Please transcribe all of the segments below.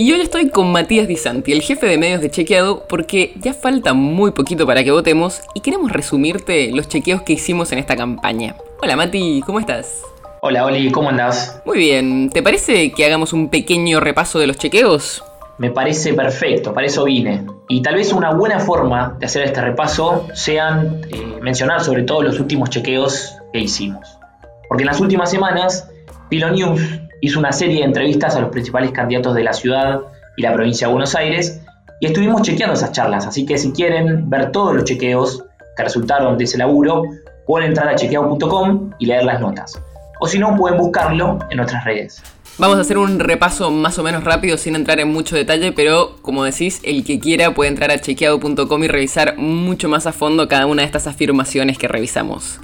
Y hoy estoy con Matías Di Santi, el jefe de medios de Chequeado, porque ya falta muy poquito para que votemos y queremos resumirte los chequeos que hicimos en esta campaña. Hola Mati, ¿cómo estás? Hola Oli, ¿cómo andás? Muy bien, ¿te parece que hagamos un pequeño repaso de los chequeos? Me parece perfecto, para eso vine. Y tal vez una buena forma de hacer este repaso sean eh, mencionar sobre todo los últimos chequeos que hicimos. Porque en las últimas semanas, Pilo News hizo una serie de entrevistas a los principales candidatos de la ciudad y la provincia de Buenos Aires y estuvimos chequeando esas charlas, así que si quieren ver todos los chequeos que resultaron de ese laburo, pueden entrar a chequeado.com y leer las notas. O si no, pueden buscarlo en nuestras redes. Vamos a hacer un repaso más o menos rápido sin entrar en mucho detalle, pero como decís, el que quiera puede entrar a chequeado.com y revisar mucho más a fondo cada una de estas afirmaciones que revisamos.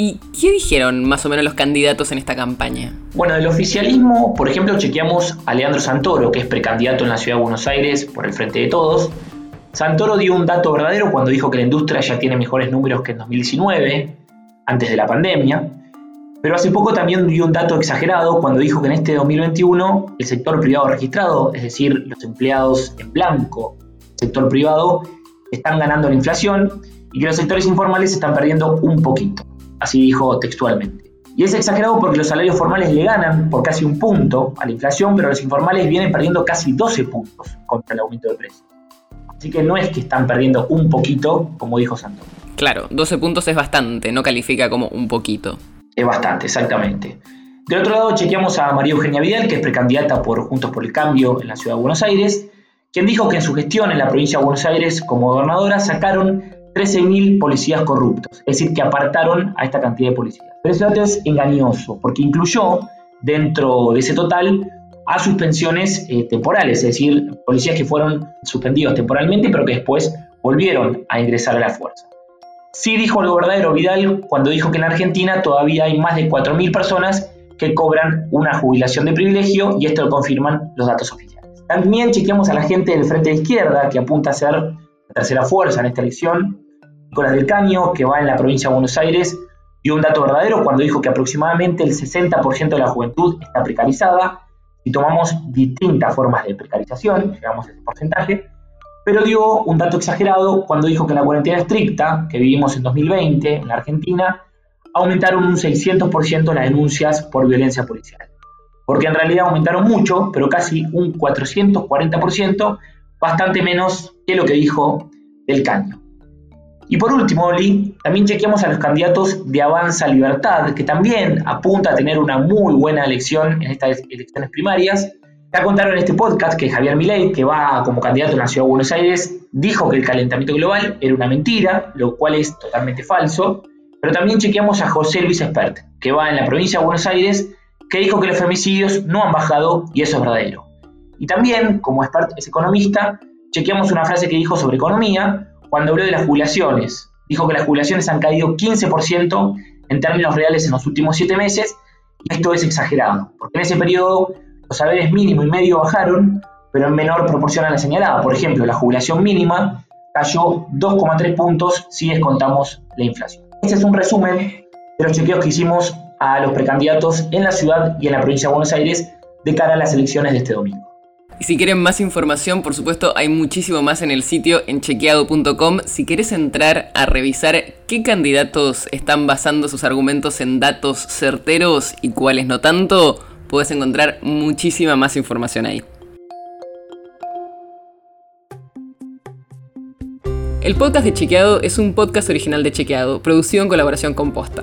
¿Y qué dijeron más o menos los candidatos en esta campaña? Bueno, del oficialismo, por ejemplo, chequeamos a Leandro Santoro, que es precandidato en la ciudad de Buenos Aires por el Frente de Todos. Santoro dio un dato verdadero cuando dijo que la industria ya tiene mejores números que en 2019, antes de la pandemia. Pero hace poco también dio un dato exagerado cuando dijo que en este 2021 el sector privado registrado, es decir, los empleados en blanco, sector privado, están ganando la inflación y que los sectores informales están perdiendo un poquito así dijo textualmente. Y es exagerado porque los salarios formales le ganan por casi un punto a la inflación, pero los informales vienen perdiendo casi 12 puntos contra el aumento de precios. Así que no es que están perdiendo un poquito, como dijo Santos. Claro, 12 puntos es bastante, no califica como un poquito. Es bastante, exactamente. De otro lado, chequeamos a María Eugenia Vidal, que es precandidata por Juntos por el Cambio en la ciudad de Buenos Aires, quien dijo que en su gestión en la provincia de Buenos Aires como gobernadora sacaron 13.000 policías corruptos, es decir, que apartaron a esta cantidad de policías. Pero ese dato es engañoso, porque incluyó dentro de ese total a suspensiones eh, temporales, es decir, policías que fueron suspendidos temporalmente, pero que después volvieron a ingresar a la fuerza. Sí dijo el gobernador Vidal cuando dijo que en Argentina todavía hay más de 4.000 personas que cobran una jubilación de privilegio y esto lo confirman los datos oficiales. También chequeamos a la gente del Frente de Izquierda que apunta a ser tercera fuerza en esta elección Nicolás del Caño, que va en la provincia de Buenos Aires, dio un dato verdadero cuando dijo que aproximadamente el 60% de la juventud está precarizada. Si tomamos distintas formas de precarización, llegamos a ese porcentaje, pero dio un dato exagerado cuando dijo que la cuarentena estricta que vivimos en 2020 en la Argentina, aumentaron un 600% las denuncias por violencia policial. Porque en realidad aumentaron mucho, pero casi un 440%, bastante menos que lo que dijo del caño. Y por último, Oli, también chequeamos a los candidatos de Avanza Libertad, que también apunta a tener una muy buena elección en estas elecciones primarias. Ya contaron en este podcast que Javier Milei, que va como candidato en la Ciudad de Buenos Aires, dijo que el calentamiento global era una mentira, lo cual es totalmente falso. Pero también chequeamos a José Luis Espert, que va en la provincia de Buenos Aires, que dijo que los femicidios no han bajado y eso es verdadero. Y también, como es economista, chequeamos una frase que dijo sobre economía, cuando habló de las jubilaciones. Dijo que las jubilaciones han caído 15% en términos reales en los últimos 7 meses, y esto es exagerado, porque en ese periodo los saberes mínimo y medio bajaron, pero en menor proporción a la señalada. Por ejemplo, la jubilación mínima cayó 2,3 puntos si descontamos la inflación. Este es un resumen de los chequeos que hicimos a los precandidatos en la ciudad y en la provincia de Buenos Aires de cara a las elecciones de este domingo. Y si quieren más información, por supuesto, hay muchísimo más en el sitio en chequeado.com. Si quieres entrar a revisar qué candidatos están basando sus argumentos en datos certeros y cuáles no tanto, puedes encontrar muchísima más información ahí. El podcast de Chequeado es un podcast original de Chequeado, producido en colaboración con Posta.